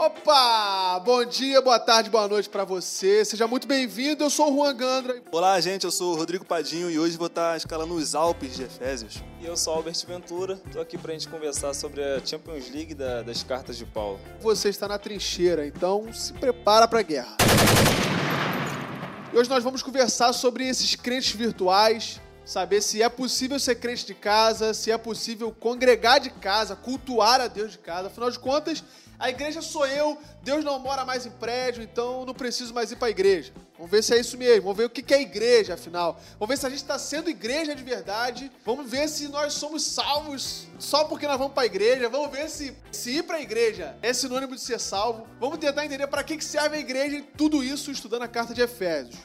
Opa! Bom dia, boa tarde, boa noite para você. Seja muito bem-vindo. Eu sou o Juan Gandra. Olá, gente. Eu sou o Rodrigo Padinho e hoje vou estar escalando os Alpes de Efésios. E eu sou Albert Ventura. Estou aqui para a gente conversar sobre a Champions League da, das cartas de Paulo. Você está na trincheira, então se prepara para a guerra. E hoje nós vamos conversar sobre esses crentes virtuais, saber se é possível ser crente de casa, se é possível congregar de casa, cultuar a Deus de casa. Afinal de contas, a igreja sou eu, Deus não mora mais em prédio, então não preciso mais ir para a igreja. Vamos ver se é isso mesmo, vamos ver o que é igreja, afinal. Vamos ver se a gente está sendo igreja de verdade. Vamos ver se nós somos salvos só porque nós vamos para a igreja. Vamos ver se, se ir para a igreja é sinônimo de ser salvo. Vamos tentar entender para que serve a igreja e tudo isso estudando a carta de Efésios.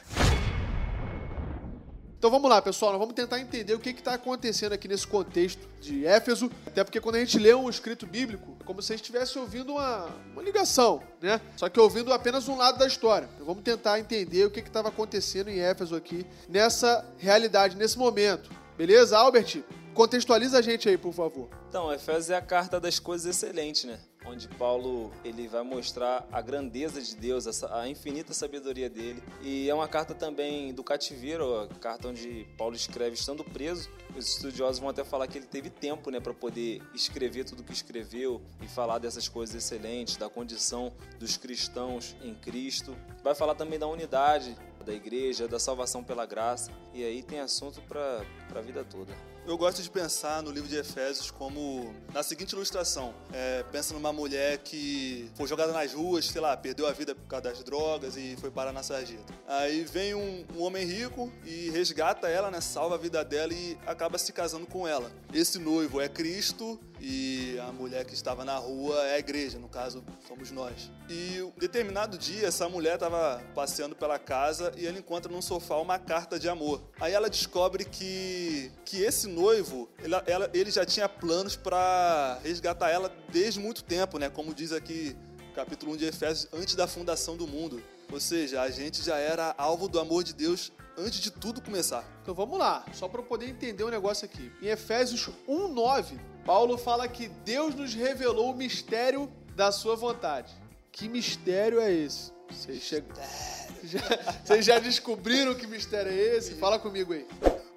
Então vamos lá, pessoal, nós vamos tentar entender o que está acontecendo aqui nesse contexto de Éfeso, até porque quando a gente lê um escrito bíblico, é como se a gente estivesse ouvindo uma, uma ligação, né? Só que ouvindo apenas um lado da história. Então vamos tentar entender o que estava acontecendo em Éfeso aqui, nessa realidade, nesse momento. Beleza, Albert? Contextualiza a gente aí, por favor. Então, Efésios é a carta das coisas excelentes, né? Onde Paulo ele vai mostrar a grandeza de Deus, a infinita sabedoria dele. E é uma carta também do cativeiro, a carta onde Paulo escreve estando preso. Os estudiosos vão até falar que ele teve tempo, né, para poder escrever tudo o que escreveu e falar dessas coisas excelentes, da condição dos cristãos em Cristo. Vai falar também da unidade da igreja, da salvação pela graça. E aí tem assunto para a vida toda. Eu gosto de pensar no livro de Efésios como na seguinte ilustração: é, pensa numa mulher que foi jogada nas ruas, sei lá, perdeu a vida por causa das drogas e foi parar na sarjeta. Aí vem um, um homem rico e resgata ela, né, salva a vida dela e acaba se casando com ela. Esse noivo é Cristo e a mulher que estava na rua é a igreja, no caso somos nós. E um determinado dia essa mulher estava passeando pela casa e ela encontra num sofá uma carta de amor. Aí ela descobre que que esse noivo, ela, ela, ele já tinha planos para resgatar ela desde muito tempo, né? Como diz aqui capítulo 1 de Efésios, antes da fundação do mundo. Ou seja, a gente já era alvo do amor de Deus antes de tudo começar. Então vamos lá, só para eu poder entender o um negócio aqui. Em Efésios 1:9, Paulo fala que Deus nos revelou o mistério da sua vontade. Que mistério é esse? Vocês, che... já, vocês já descobriram que mistério é esse? Fala comigo aí.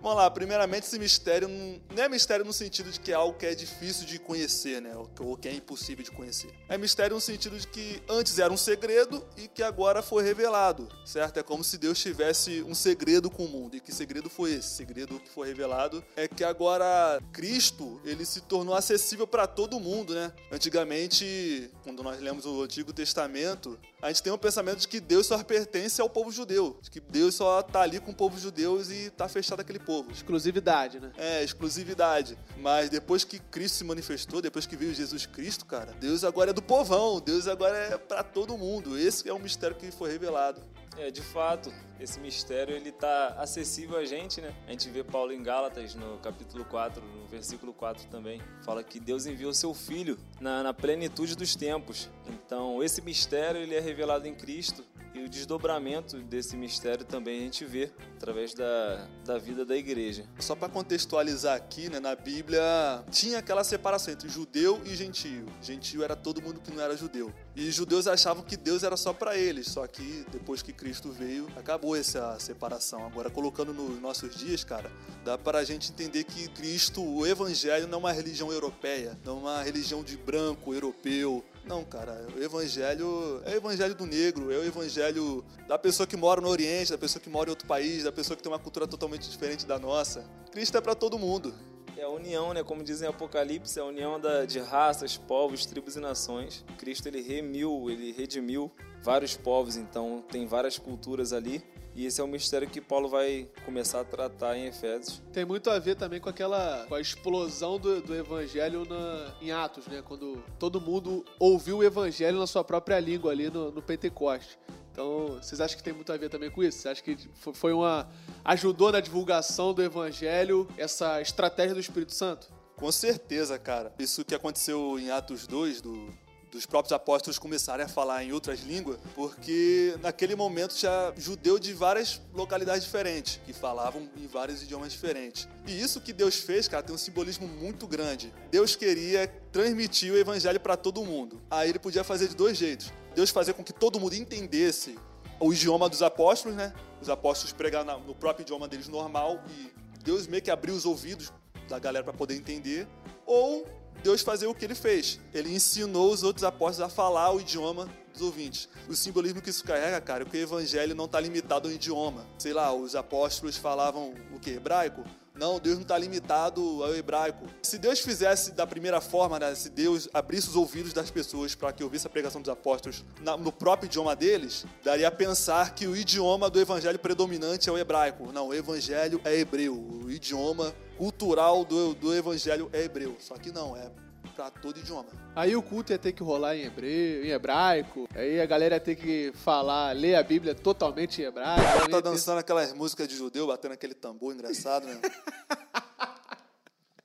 Vamos lá, primeiramente esse mistério não é mistério no sentido de que é algo que é difícil de conhecer, né? Ou que é impossível de conhecer. É mistério no sentido de que antes era um segredo e que agora foi revelado, certo? É como se Deus tivesse um segredo com o mundo. E que segredo foi esse? segredo que foi revelado é que agora Cristo, ele se tornou acessível para todo mundo, né? Antigamente, quando nós lemos o Antigo Testamento, a gente tem um pensamento de que Deus só pertence ao povo judeu, de que Deus só tá ali com o povo judeu e tá fechado aquele povo. Exclusividade, né? É, exclusividade. Mas depois que Cristo se manifestou, depois que veio Jesus Cristo, cara, Deus agora é do povão, Deus agora é para todo mundo. Esse é um mistério que foi revelado. É, de fato, esse mistério ele tá acessível a gente, né? A gente vê Paulo em Gálatas no capítulo 4, no versículo 4 também, fala que Deus enviou seu filho na, na plenitude dos tempos. Então, esse mistério ele é revelado em Cristo e o desdobramento desse mistério também a gente vê através da, da vida da igreja. Só para contextualizar aqui, né, na Bíblia tinha aquela separação entre judeu e gentio. Gentio era todo mundo que não era judeu. E judeus achavam que Deus era só para eles, só que depois que Cristo veio, acabou essa separação. Agora, colocando nos nossos dias, cara, dá para a gente entender que Cristo, o Evangelho, não é uma religião europeia, não é uma religião de branco, europeu, não, cara, o evangelho é o evangelho do negro, é o evangelho da pessoa que mora no Oriente, da pessoa que mora em outro país, da pessoa que tem uma cultura totalmente diferente da nossa. Cristo é para todo mundo. É a união, né? Como dizem em Apocalipse, é a união da, de raças, povos, tribos e nações. Cristo ele remiu, ele redimiu vários povos, então tem várias culturas ali. E esse é o mistério que Paulo vai começar a tratar em Efésios. Tem muito a ver também com aquela com a explosão do, do evangelho na, em Atos, né? Quando todo mundo ouviu o evangelho na sua própria língua ali no, no Pentecoste. Então, vocês acham que tem muito a ver também com isso? Você acha que foi uma ajudou na divulgação do evangelho essa estratégia do Espírito Santo? Com certeza, cara. Isso que aconteceu em Atos 2 do dos próprios apóstolos começarem a falar em outras línguas, porque naquele momento já judeu de várias localidades diferentes, que falavam em vários idiomas diferentes. E isso que Deus fez, cara, tem um simbolismo muito grande. Deus queria transmitir o evangelho para todo mundo. Aí ele podia fazer de dois jeitos. Deus fazer com que todo mundo entendesse o idioma dos apóstolos, né? Os apóstolos pregar no próprio idioma deles normal e Deus meio que abriu os ouvidos da galera para poder entender, ou Deus fazer o que ele fez. Ele ensinou os outros apóstolos a falar o idioma dos ouvintes. O simbolismo que isso carrega, cara, é que o evangelho não está limitado ao idioma. Sei lá, os apóstolos falavam o que? Hebraico? Não, Deus não está limitado ao hebraico. Se Deus fizesse da primeira forma, né, se Deus abrisse os ouvidos das pessoas para que ouvisse a pregação dos apóstolos na, no próprio idioma deles, daria a pensar que o idioma do evangelho predominante é o hebraico. Não, o evangelho é hebreu. O idioma cultural do, do evangelho é hebreu. Só que não, é para todo idioma. Aí o culto ia ter que rolar em hebreu, em hebraico. Aí a galera ia ter que falar, ler a Bíblia totalmente em hebraico. Ela tá dançando ter... aquelas músicas de judeu, batendo aquele tambor engraçado, né?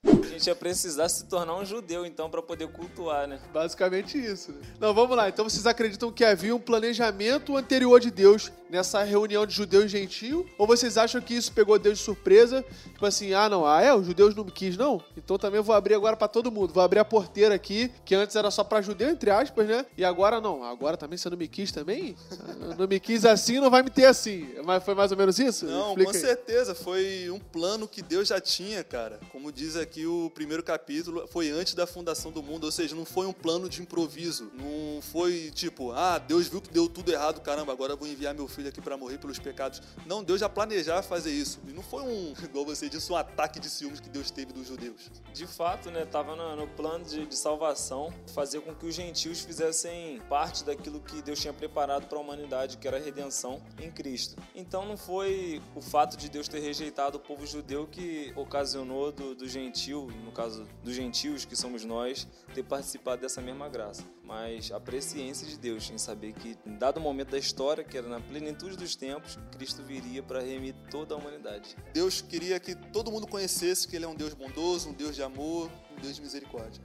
A gente ia precisar se tornar um judeu, então, para poder cultuar, né? Basicamente isso. Né? Não, vamos lá. Então vocês acreditam que havia um planejamento anterior de Deus nessa reunião de judeu e gentio? Ou vocês acham que isso pegou Deus de surpresa? Tipo assim, ah, não, ah, é, os judeus não me quis, não? Então também vou abrir agora para todo mundo. Vou abrir a porteira aqui, que antes era só para judeu, entre aspas, né? E agora não. Agora também você não me quis também? não me quis assim, não vai me ter assim. Mas foi mais ou menos isso? Não, Explica com aí. certeza. Foi um plano que Deus já tinha, cara. Como diz aqui o primeiro capítulo, foi antes da fundação do mundo. Ou seja, não foi um plano de improviso. Não foi tipo, ah, Deus viu que deu tudo errado, caramba, agora eu vou enviar meu filho aqui para morrer pelos pecados. Não, Deus já planejava fazer isso. E não foi um, igual você disse, um ataque de ciúmes que Deus teve dos judeus. De fato, né, tava no, no plano de, de, salvação, fazer com que os gentios fizessem parte daquilo que Deus tinha preparado para a humanidade, que era a redenção em Cristo. Então não foi o fato de Deus ter rejeitado o povo judeu que ocasionou do, do gentil, no caso dos gentios que somos nós, ter participado dessa mesma graça, mas a presciência de Deus em saber que, em dado momento da história, que era na plenitude dos tempos, Cristo viria para remir toda a humanidade. Deus queria que todo mundo conhecesse que Ele é um Deus bondoso, um Deus de amor, um Deus de misericórdia.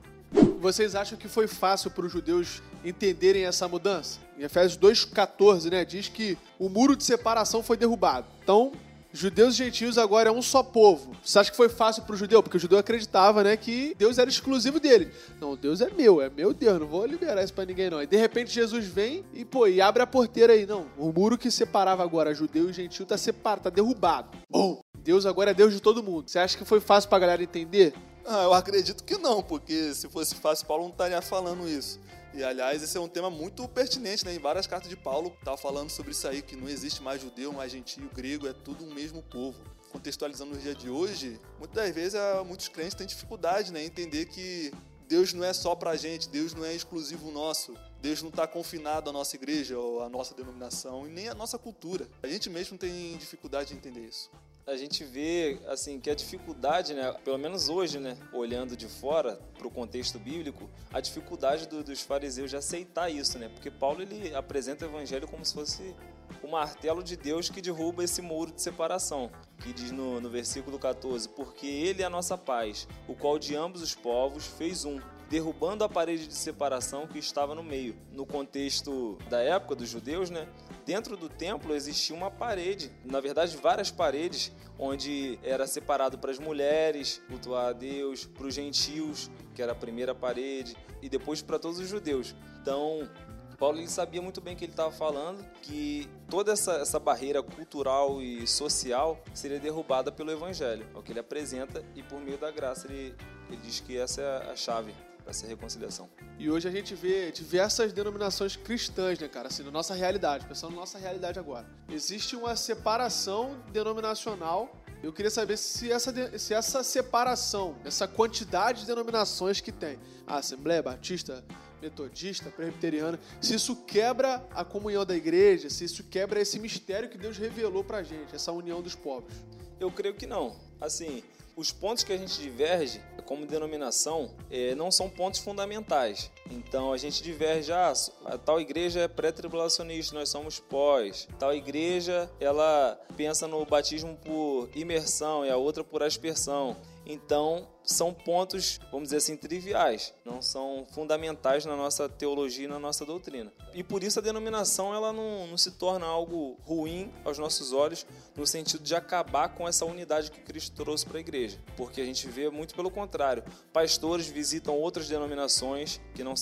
Vocês acham que foi fácil para os judeus entenderem essa mudança? Em Efésios 2,14, né, diz que o muro de separação foi derrubado. Então, Judeus e gentios agora é um só povo. Você acha que foi fácil pro judeu? Porque o judeu acreditava, né, que Deus era exclusivo dele. Não, Deus é meu, é meu Deus, não vou liberar isso para ninguém não. E de repente Jesus vem e, pô, e abre a porteira aí. Não, o muro que separava agora judeu e gentio tá separado, tá derrubado. Bom, Deus agora é Deus de todo mundo. Você acha que foi fácil pra galera entender? Ah, eu acredito que não, porque se fosse fácil, Paulo não estaria falando isso. E aliás, esse é um tema muito pertinente, né? Em várias cartas de Paulo, tá falando sobre isso aí, que não existe mais judeu, mais gentio, grego, é tudo um mesmo povo. Contextualizando no dia de hoje, muitas vezes ah, muitos crentes têm dificuldade né, em entender que Deus não é só pra gente, Deus não é exclusivo nosso. Deus não está confinado à nossa igreja ou à nossa denominação e nem à nossa cultura. A gente mesmo tem dificuldade de entender isso a gente vê assim que a dificuldade, né, pelo menos hoje, né, olhando de fora para o contexto bíblico, a dificuldade do, dos fariseus de aceitar isso, né? Porque Paulo ele apresenta o evangelho como se fosse o martelo de Deus que derruba esse muro de separação, que diz no, no versículo 14: Porque Ele é a nossa paz, o qual de ambos os povos fez um, derrubando a parede de separação que estava no meio. No contexto da época dos judeus, né? Dentro do templo existia uma parede, na verdade várias paredes, onde era separado para as mulheres cultuar a Deus, para os gentios, que era a primeira parede, e depois para todos os judeus. Então, Paulo ele sabia muito bem o que ele estava falando, que toda essa, essa barreira cultural e social seria derrubada pelo Evangelho, é o que ele apresenta, e por meio da graça ele, ele diz que essa é a chave essa reconciliação. E hoje a gente vê diversas denominações cristãs, né, cara? Assim, na nossa realidade, pensando na nossa realidade agora. Existe uma separação denominacional. Eu queria saber se essa, se essa separação, essa quantidade de denominações que tem, a Assembleia Batista, Metodista, Presbiteriana, se isso quebra a comunhão da igreja, se isso quebra esse mistério que Deus revelou pra gente, essa união dos povos. Eu creio que não. Assim, os pontos que a gente diverge como denominação é, não são pontos fundamentais. Então a gente diverge, ah, a tal igreja é pré-tribulacionista, nós somos pós. Tal igreja, ela pensa no batismo por imersão e a outra por aspersão. Então são pontos, vamos dizer assim, triviais, não são fundamentais na nossa teologia e na nossa doutrina. E por isso a denominação ela não, não se torna algo ruim aos nossos olhos, no sentido de acabar com essa unidade que Cristo trouxe para a igreja. Porque a gente vê muito pelo contrário. Pastores visitam outras denominações que não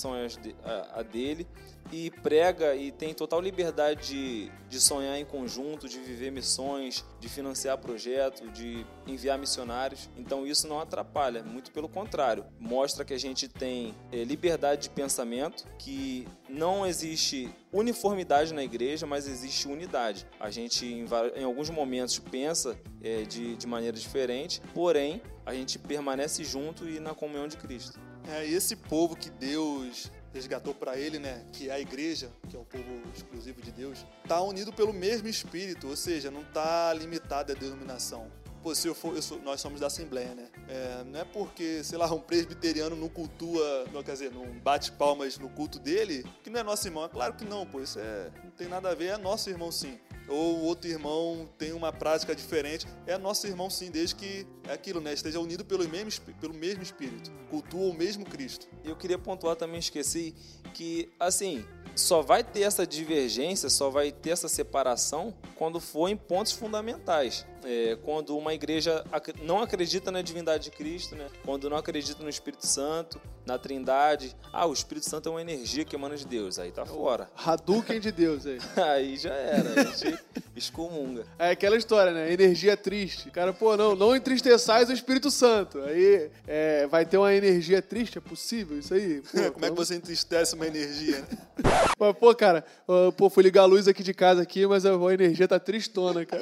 a dele e prega e tem total liberdade de, de sonhar em conjunto, de viver missões, de financiar projetos, de enviar missionários. Então isso não atrapalha, muito pelo contrário. Mostra que a gente tem é, liberdade de pensamento, que não existe uniformidade na igreja, mas existe unidade. A gente, em, em alguns momentos, pensa é, de, de maneira diferente, porém, a gente permanece junto e na comunhão de Cristo. É, esse povo que Deus resgatou para ele, né, que é a igreja, que é o povo exclusivo de Deus, tá unido pelo mesmo espírito, ou seja, não tá limitado à denominação. Pô, se eu for, eu sou, nós somos da Assembleia, né? É, não é porque, sei lá, um presbiteriano não cultua, não, quer dizer, não bate palmas no culto dele, que não é nosso irmão. É claro que não, pô, isso é, não tem nada a ver, é nosso irmão sim ou outro irmão tem uma prática diferente, é nosso irmão sim, desde que é aquilo, né? Esteja unido pelo mesmo, pelo mesmo Espírito, cultua o mesmo Cristo. Eu queria pontuar também, esqueci, que assim, só vai ter essa divergência, só vai ter essa separação quando for em pontos fundamentais. É, quando uma igreja não acredita na divindade de Cristo, né? quando não acredita no Espírito Santo, na Trindade. Ah, o Espírito Santo é uma energia que emana de Deus, aí tá fora. Hadouken de Deus aí. aí já era, a gente excomunga. É aquela história, né? Energia triste. Cara, pô, não, não entristeçais o Espírito Santo. Aí é, vai ter uma energia triste, é possível isso aí? Pô, Como é que você entristece uma energia, né? Mas, pô, cara, pô, fui ligar a luz aqui de casa aqui, mas a energia tá tristona, cara.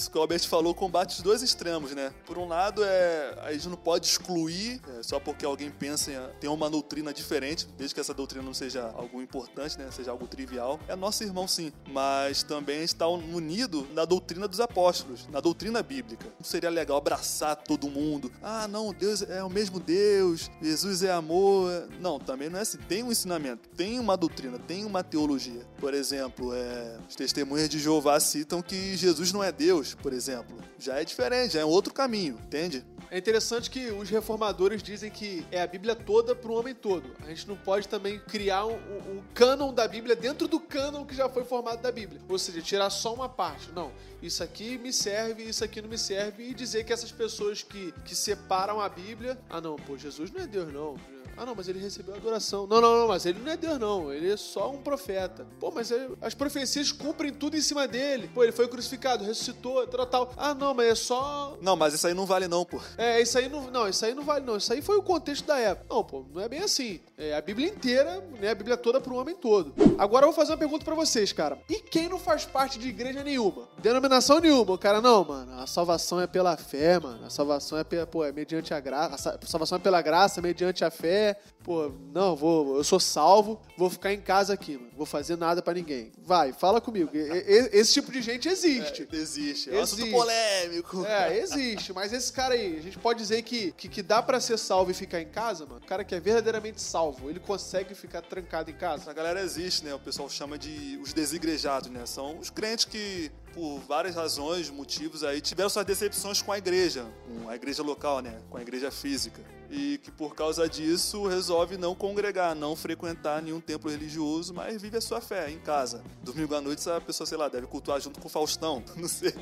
Isso que o Albert falou combate os dois extremos, né? Por um lado, é, a gente não pode excluir é, só porque alguém pensa em ter uma doutrina diferente, desde que essa doutrina não seja algo importante, né? Seja algo trivial. É nosso irmão, sim. Mas também está unido na doutrina dos apóstolos, na doutrina bíblica. Não seria legal abraçar todo mundo? Ah, não, Deus é o mesmo Deus, Jesus é amor. Não, também não é assim. Tem um ensinamento, tem uma doutrina, tem uma teologia. Por exemplo, é, os testemunhas de Jeová citam que Jesus não é Deus por exemplo, já é diferente, já é outro caminho, entende? É interessante que os reformadores dizem que é a Bíblia toda para o homem todo. A gente não pode também criar um, um, um cânon da Bíblia dentro do cânon que já foi formado da Bíblia. Ou seja, tirar só uma parte. Não, isso aqui me serve, isso aqui não me serve. E dizer que essas pessoas que, que separam a Bíblia. Ah, não, pô, Jesus não é Deus, não. Ah, não, mas ele recebeu adoração. Não, não, não, mas ele não é Deus, não. Ele é só um profeta. Pô, mas ele, as profecias cumprem tudo em cima dele. Pô, ele foi crucificado, ressuscitou, tal, tal. Ah, não, mas é só. Não, mas isso aí não vale, não, pô. É, isso aí não. Não, isso aí não vale, não. Isso aí foi o contexto da época. Não, pô, não é bem assim. É a Bíblia inteira, né? A Bíblia toda para o homem todo. Agora eu vou fazer uma pergunta para vocês, cara. E quem não faz parte de igreja nenhuma? Denominação nenhuma. Cara, não, mano. A salvação é pela fé, mano. A salvação é, pela, pô, é mediante a graça. A salvação é pela graça, mediante a fé. Pô, não, vou, eu sou salvo, vou ficar em casa aqui, mano. Vou fazer nada para ninguém. Vai, fala comigo. Esse tipo de gente existe. É, existe. É um assunto polêmico. É, existe. Mas esse cara aí, a gente pode dizer que, que, que dá para ser salvo e ficar em casa, mano. O cara que é verdadeiramente salvo, ele consegue ficar trancado em casa. Essa galera existe, né? O pessoal chama de os desigrejados, né? São os crentes que por várias razões, motivos aí, tiveram suas decepções com a igreja, com a igreja local, né? Com a igreja física. E que por causa disso resolve não congregar, não frequentar nenhum templo religioso, mas vive a sua fé em casa. Domingo à noite, essa pessoa, sei lá, deve cultuar junto com o Faustão, não sei.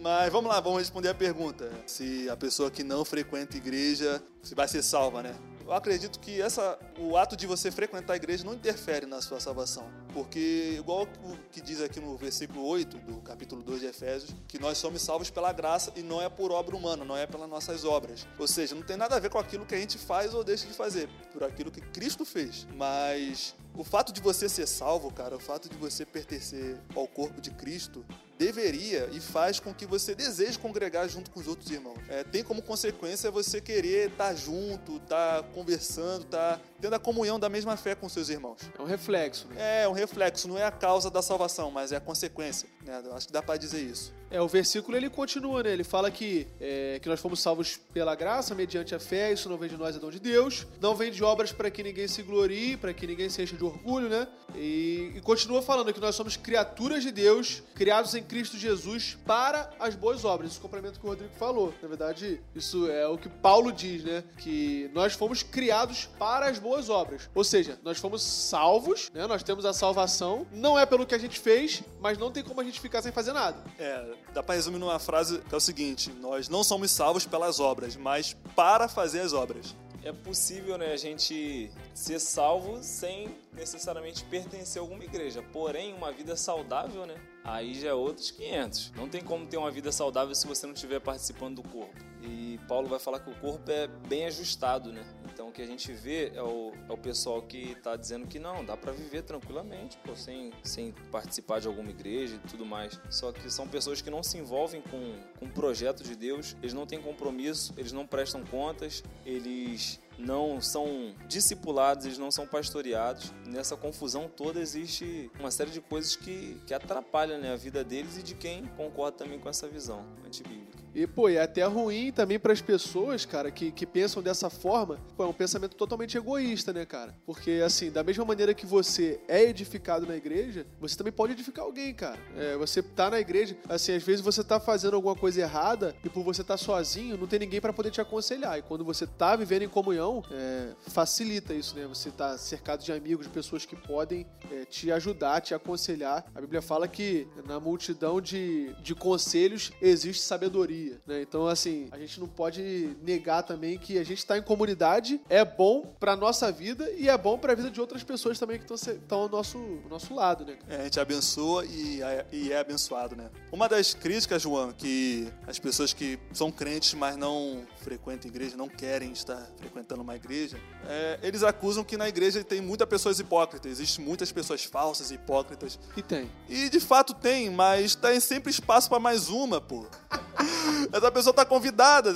Mas vamos lá, vamos responder a pergunta. Se a pessoa que não frequenta igreja, se vai ser salva, né? Eu acredito que essa, o ato de você frequentar a igreja não interfere na sua salvação. Porque, igual o que diz aqui no versículo 8 do capítulo 2 de Efésios, que nós somos salvos pela graça e não é por obra humana, não é pelas nossas obras. Ou seja, não tem nada a ver com aquilo que a gente faz ou deixa de fazer, por aquilo que Cristo fez. Mas o fato de você ser salvo, cara, o fato de você pertencer ao corpo de Cristo, deveria e faz com que você deseje congregar junto com os outros irmãos. É, tem como consequência você querer estar junto, estar conversando, estar tendo a comunhão da mesma fé com seus irmãos. É um reflexo, né? É um reflexo, não é a causa da salvação, mas é a consequência. Né? Acho que dá para dizer isso. É, o versículo ele continua, né? Ele fala que, é, que nós fomos salvos pela graça, mediante a fé, isso não vem de nós, é dom de Deus. Não vem de obras para que ninguém se glorie, para que ninguém se encha de orgulho, né? E, e, continua falando que nós somos criaturas de Deus, criados em Cristo Jesus para as boas obras. Isso complementa o que o Rodrigo falou. Na verdade, isso é o que Paulo diz, né? Que nós fomos criados para as boas obras. Ou seja, nós fomos salvos, né? Nós temos a salvação. Não é pelo que a gente fez, mas não tem como a gente ficar sem fazer nada. É, dá para resumir numa frase que é o seguinte: nós não somos salvos pelas obras, mas para fazer as obras. É possível, né, a gente ser salvo sem necessariamente pertencer a alguma igreja. Porém, uma vida saudável, né? Aí já é outros 500. Não tem como ter uma vida saudável se você não estiver participando do corpo. E Paulo vai falar que o corpo é bem ajustado, né? Então o que a gente vê é o, é o pessoal que está dizendo que não, dá para viver tranquilamente, pô, sem, sem participar de alguma igreja e tudo mais. Só que são pessoas que não se envolvem com, com o projeto de Deus, eles não têm compromisso, eles não prestam contas, eles não são discipulados, eles não são pastoreados. Nessa confusão toda existe uma série de coisas que, que atrapalham né, a vida deles e de quem concorda também com essa visão antibíblica. E, pô, é até ruim também para as pessoas, cara, que, que pensam dessa forma. Pô, é um pensamento totalmente egoísta, né, cara? Porque, assim, da mesma maneira que você é edificado na igreja, você também pode edificar alguém, cara. É, você tá na igreja, assim, às vezes você tá fazendo alguma coisa errada e por você estar tá sozinho, não tem ninguém para poder te aconselhar. E quando você tá vivendo em comunhão, é, facilita isso, né? Você tá cercado de amigos, de pessoas que podem é, te ajudar, te aconselhar. A Bíblia fala que na multidão de, de conselhos existe sabedoria Né? Então, assim, a gente não pode negar também que a gente está em comunidade é bom para nossa vida e é bom para a vida de outras pessoas também que estão ao nosso, ao nosso lado, né? É, a gente abençoa e é, e é abençoado, né? Uma das críticas, João, que as pessoas que são crentes, mas não frequentam igreja, não querem estar frequentando uma igreja, é, eles acusam que na igreja tem muitas pessoas hipócritas, existem muitas pessoas falsas hipócritas. E tem. E de fato tem, mas tem sempre espaço para mais uma, pô. Essa pessoa está convidada.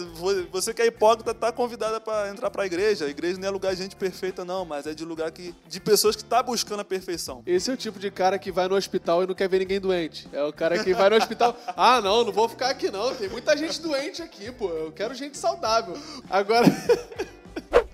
Você que é hipócrita está convidada para entrar para a igreja. A igreja não é lugar de gente perfeita, não, mas é de lugar que, de pessoas que tá buscando a perfeição. Esse é o tipo de cara que vai no hospital e não quer ver ninguém doente. É o cara que vai no hospital. Ah, não, não vou ficar aqui não. Tem muita gente doente aqui, pô. Eu quero gente saudável. Agora.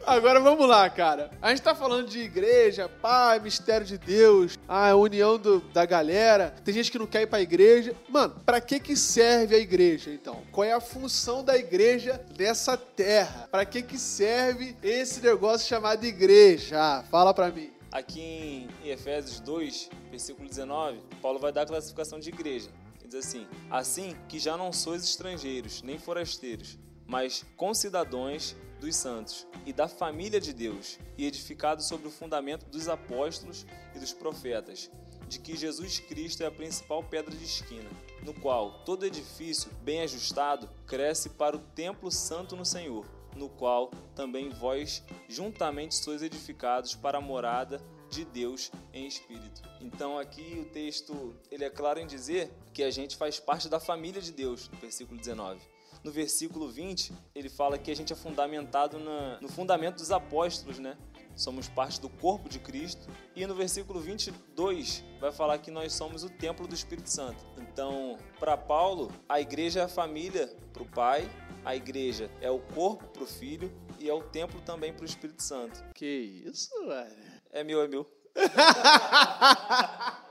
Agora vamos lá, cara. A gente tá falando de igreja, pai, mistério de Deus, a união do, da galera. Tem gente que não quer ir pra igreja. Mano, pra que que serve a igreja, então? Qual é a função da igreja nessa terra? Pra que que serve esse negócio chamado igreja? fala pra mim. Aqui em Efésios 2, versículo 19, Paulo vai dar a classificação de igreja. Ele diz assim: Assim que já não sois estrangeiros, nem forasteiros, mas concidadãos dos santos e da família de Deus, e edificado sobre o fundamento dos apóstolos e dos profetas, de que Jesus Cristo é a principal pedra de esquina, no qual todo edifício bem ajustado cresce para o templo santo no Senhor, no qual também vós juntamente sois edificados para a morada de Deus em espírito. Então aqui o texto ele é claro em dizer que a gente faz parte da família de Deus, no versículo 19. No versículo 20, ele fala que a gente é fundamentado na, no fundamento dos apóstolos, né? Somos parte do corpo de Cristo. E no versículo 22 vai falar que nós somos o templo do Espírito Santo. Então, para Paulo, a igreja é a família para o pai, a igreja é o corpo para o filho e é o templo também para o Espírito Santo. Que isso, velho? É meu, é meu.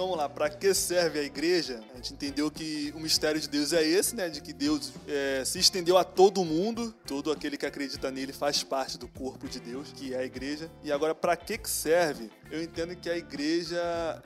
Vamos lá, para que serve a igreja? A gente entendeu que o mistério de Deus é esse, né? De que Deus é, se estendeu a todo mundo, todo aquele que acredita nele faz parte do corpo de Deus, que é a igreja. E agora, para que que serve? Eu entendo que a igreja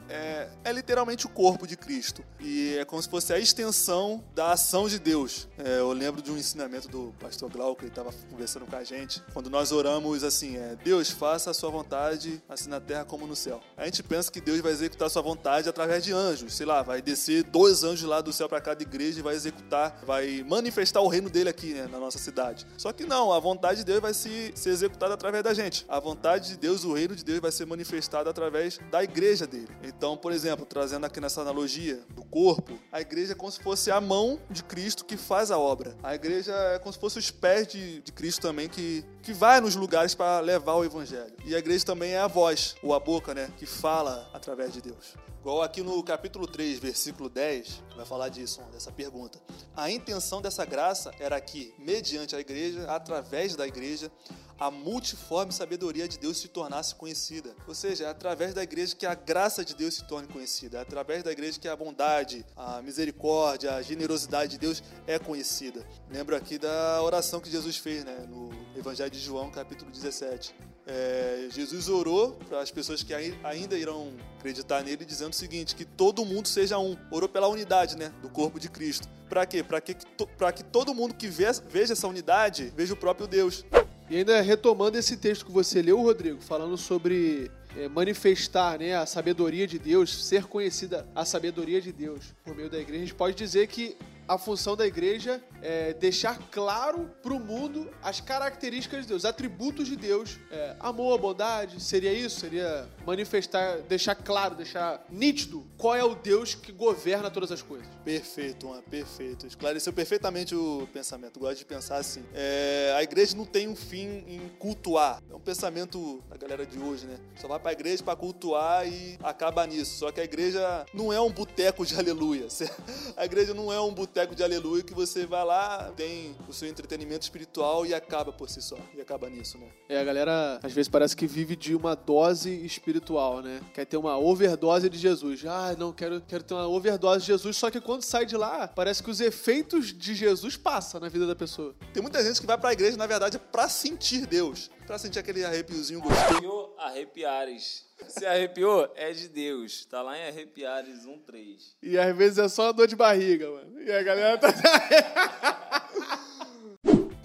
é, é, literalmente o corpo de Cristo e é como se fosse a extensão da ação de Deus. É, eu lembro de um ensinamento do pastor Glauco, ele estava conversando com a gente, quando nós oramos assim: é, Deus, faça a sua vontade, assim na terra como no céu. A gente pensa que Deus vai executar a sua vontade através de anjos. Sei lá, vai descer dois anjos lá do céu para cada igreja e vai executar, vai manifestar o reino dele aqui né, na nossa cidade. Só que não, a vontade de Deus vai se, ser executada através da gente. A vontade de Deus, o reino de Deus vai ser manifestado através da igreja dele. Então, por exemplo, trazendo aqui nessa analogia do corpo, a igreja é como se fosse a mão de Cristo que faz a obra. A igreja é como se fosse os pés de, de Cristo também que, que vai nos lugares para levar o evangelho. E a igreja também é a voz, ou a boca, né, que fala através de Deus. Igual aqui no capítulo 3, versículo 10, vai falar disso, dessa pergunta. A intenção dessa graça era que, mediante a igreja, através da igreja, a multiforme sabedoria de Deus se tornasse conhecida. Ou seja, é através da igreja que a graça de Deus se torne conhecida. É através da igreja que a bondade, a misericórdia, a generosidade de Deus é conhecida. Lembro aqui da oração que Jesus fez né, no Evangelho de João, capítulo 17 é, Jesus orou para as pessoas que ainda irão acreditar nele, dizendo o seguinte: que todo mundo seja um. Orou pela unidade né, do corpo de Cristo. Para quê? Para que, que todo mundo que veja essa unidade veja o próprio Deus. E ainda retomando esse texto que você leu, Rodrigo, falando sobre é, manifestar né, a sabedoria de Deus, ser conhecida a sabedoria de Deus por meio da igreja, a gente pode dizer que a função da igreja é deixar claro para o mundo as características de Deus, os atributos de Deus. É, amor, bondade, seria isso? Seria manifestar, deixar claro, deixar nítido qual é o Deus que governa todas as coisas. Perfeito, uma perfeito. Esclareceu perfeitamente o pensamento. Gosto de pensar assim. É, a igreja não tem um fim em cultuar. É um pensamento da galera de hoje, né? Só vai para a igreja para cultuar e acaba nisso. Só que a igreja não é um boteco de aleluia. A igreja não é um boteco boteco de aleluia que você vai lá, tem o seu entretenimento espiritual e acaba por si só. E acaba nisso, né? É, a galera às vezes parece que vive de uma dose espiritual, né? Quer ter uma overdose de Jesus. Ah, não, quero, quero ter uma overdose de Jesus, só que quando sai de lá, parece que os efeitos de Jesus passam na vida da pessoa. Tem muita gente que vai pra igreja, na verdade, é pra sentir Deus. Pra sentir aquele arrepiozinho gostoso. Arrepiares. Se arrepiou, é de Deus. Tá lá em Arrepiares 1.3. E às vezes é só dor de barriga, mano. E a galera tá.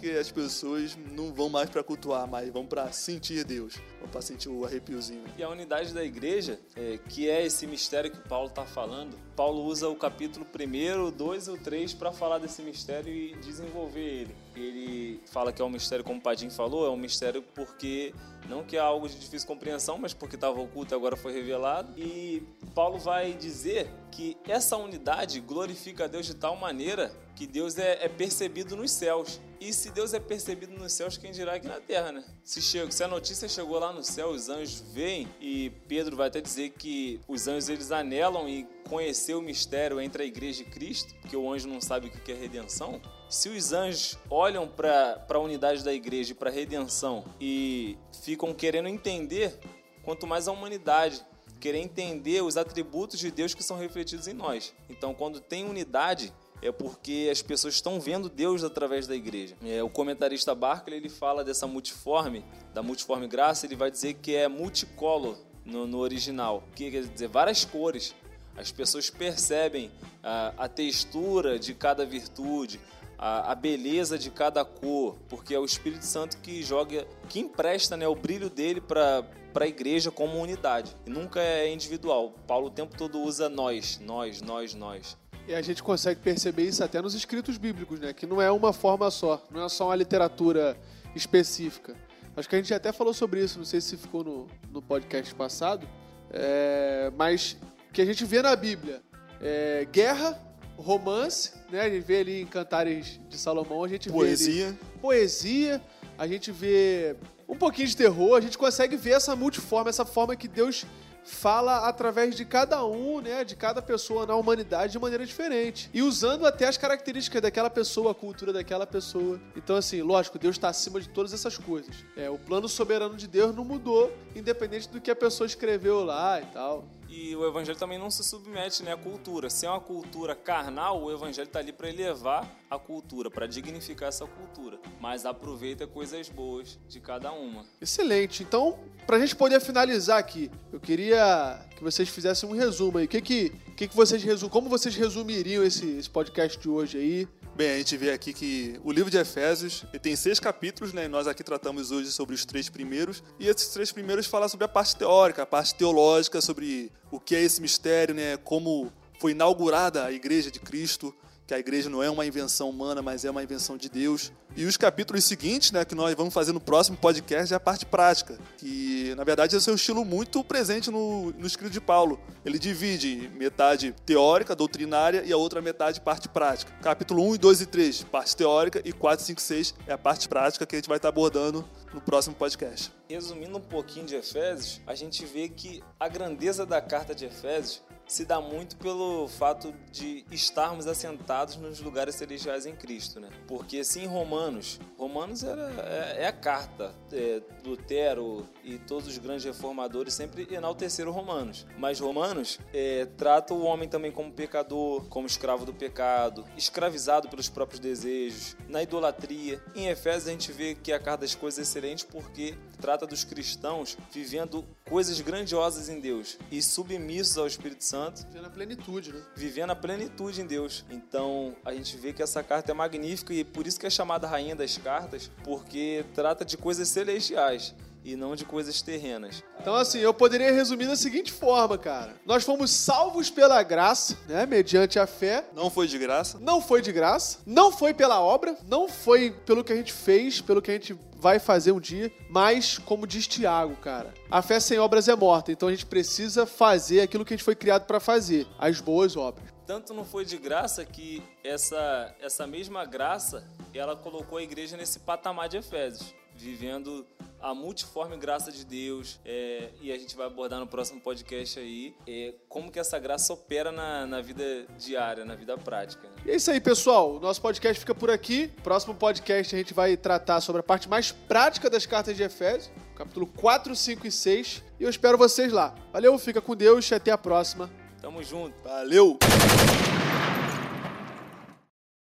que as pessoas não vão mais para cultuar, mas vão para sentir Deus, vão para sentir o arrepiozinho. E a unidade da igreja, é, que é esse mistério que Paulo está falando, Paulo usa o capítulo 1, 2 e 3 para falar desse mistério e desenvolver ele. Ele fala que é um mistério, como o Padim falou, é um mistério porque não que é algo de difícil compreensão, mas porque estava oculto e agora foi revelado. E Paulo vai dizer que essa unidade glorifica a Deus de tal maneira que Deus é, é, percebido nos céus. E se Deus é percebido nos céus, quem dirá aqui na terra, né? Se, chega, se a notícia chegou lá no céu, os anjos veem, e Pedro vai até dizer que os anjos eles anelam em conhecer o mistério entre a igreja e Cristo, porque o anjo não sabe o que é redenção. Se os anjos olham para a unidade da igreja e para a redenção e ficam querendo entender, quanto mais a humanidade querer entender os atributos de Deus que são refletidos em nós. Então, quando tem unidade, é porque as pessoas estão vendo Deus através da igreja. É, o comentarista Barclay ele fala dessa multiforme, da multiforme graça, ele vai dizer que é multicolor no, no original, que quer dizer várias cores. As pessoas percebem a, a textura de cada virtude, a, a, beleza de cada cor, porque é o Espírito Santo que joga, que empresta né, o brilho dele para a igreja como unidade. E nunca é individual. Paulo o tempo todo usa nós, nós, nós, nós. E a gente consegue perceber isso até nos escritos bíblicos, né? Que não é uma forma só, não é só uma literatura específica. Acho que a gente até falou sobre isso, não sei se ficou no, no podcast passado, é, mas que a gente vê na Bíblia é, guerra, romance, né? A gente vê ali em Cantares de Salomão, a gente poesia. vê ali poesia, a gente vê um pouquinho de terror, a gente consegue ver essa multiforma, essa forma que Deus fala através de cada um, né, de cada pessoa na humanidade de maneira diferente. E usando até as características daquela pessoa, a cultura daquela pessoa. Então, assim, lógico, Deus está acima de todas essas coisas. É, o plano soberano de Deus não mudou, independente do que a pessoa escreveu lá e tal. E o evangelho também não se submete né, à cultura. Se é uma cultura carnal, o evangelho está ali para elevar a cultura, para dignificar essa cultura. Mas aproveita coisas boas de cada uma. Excelente. Então, para a gente poder finalizar aqui, eu queria que vocês fizessem um resumo aí. Que que, que, que vocês resum... Como vocês resumiriam esse, esse podcast de hoje aí? Bem, a gente vê aqui que o livro de Efésios tem seis capítulos, né? E nós aqui tratamos hoje sobre os três primeiros. E esses três primeiros falam sobre a parte teórica, a parte teológica, sobre o que é esse mistério, né? Como foi inaugurada a Igreja de Cristo, que a igreja não é uma invenção humana, mas é uma invenção de Deus. E os capítulos seguintes, né, que nós vamos fazer no próximo podcast, é a parte prática, que na verdade é o seu estilo muito presente no, no escrito de Paulo. Ele divide metade teórica, doutrinária, e a outra metade parte prática. Capítulo 1 e 2 e 3, parte teórica, e 4, 5 e 6 é a parte prática que a gente vai estar abordando no próximo podcast. Resumindo um pouquinho de Efésios, a gente vê que a grandeza da carta de Efésios se dá muito pelo fato de estarmos assentados nos lugares celestiais em Cristo, né? Porque em Romanos, Romanos era, é, é a carta, é, Lutero e todos os grandes reformadores sempre enalteceram Romanos, mas Romanos é, trata o homem também como pecador, como escravo do pecado, escravizado pelos próprios desejos, na idolatria. Em Efésios a gente vê que a carta das coisas é excelente porque trata dos cristãos vivendo coisas grandiosas em Deus e submissos ao Espírito Santo. Vivendo a plenitude, né? Vivendo a plenitude em Deus. Então, a gente vê que essa carta é magnífica e por isso que é chamada Rainha das Cartas, porque trata de coisas celestiais e não de coisas terrenas. Então, assim, eu poderia resumir da seguinte forma, cara. Nós fomos salvos pela graça, né? Mediante a fé. Não foi de graça. Não foi de graça. Não foi pela obra. Não foi pelo que a gente fez, pelo que a gente vai fazer um dia, mas como diz Tiago, cara, a fé sem obras é morta, então a gente precisa fazer aquilo que a gente foi criado para fazer, as boas obras. Tanto não foi de graça que essa essa mesma graça, ela colocou a igreja nesse patamar de Efésios, vivendo a multiforme graça de Deus, é, e a gente vai abordar no próximo podcast aí, é, como que essa graça opera na, na vida diária, na vida prática. Né? E é isso aí, pessoal. O nosso podcast fica por aqui. Próximo podcast a gente vai tratar sobre a parte mais prática das cartas de Efésios, capítulo 4, 5 e 6. E eu espero vocês lá. Valeu, fica com Deus e até a próxima. Tamo junto. Valeu!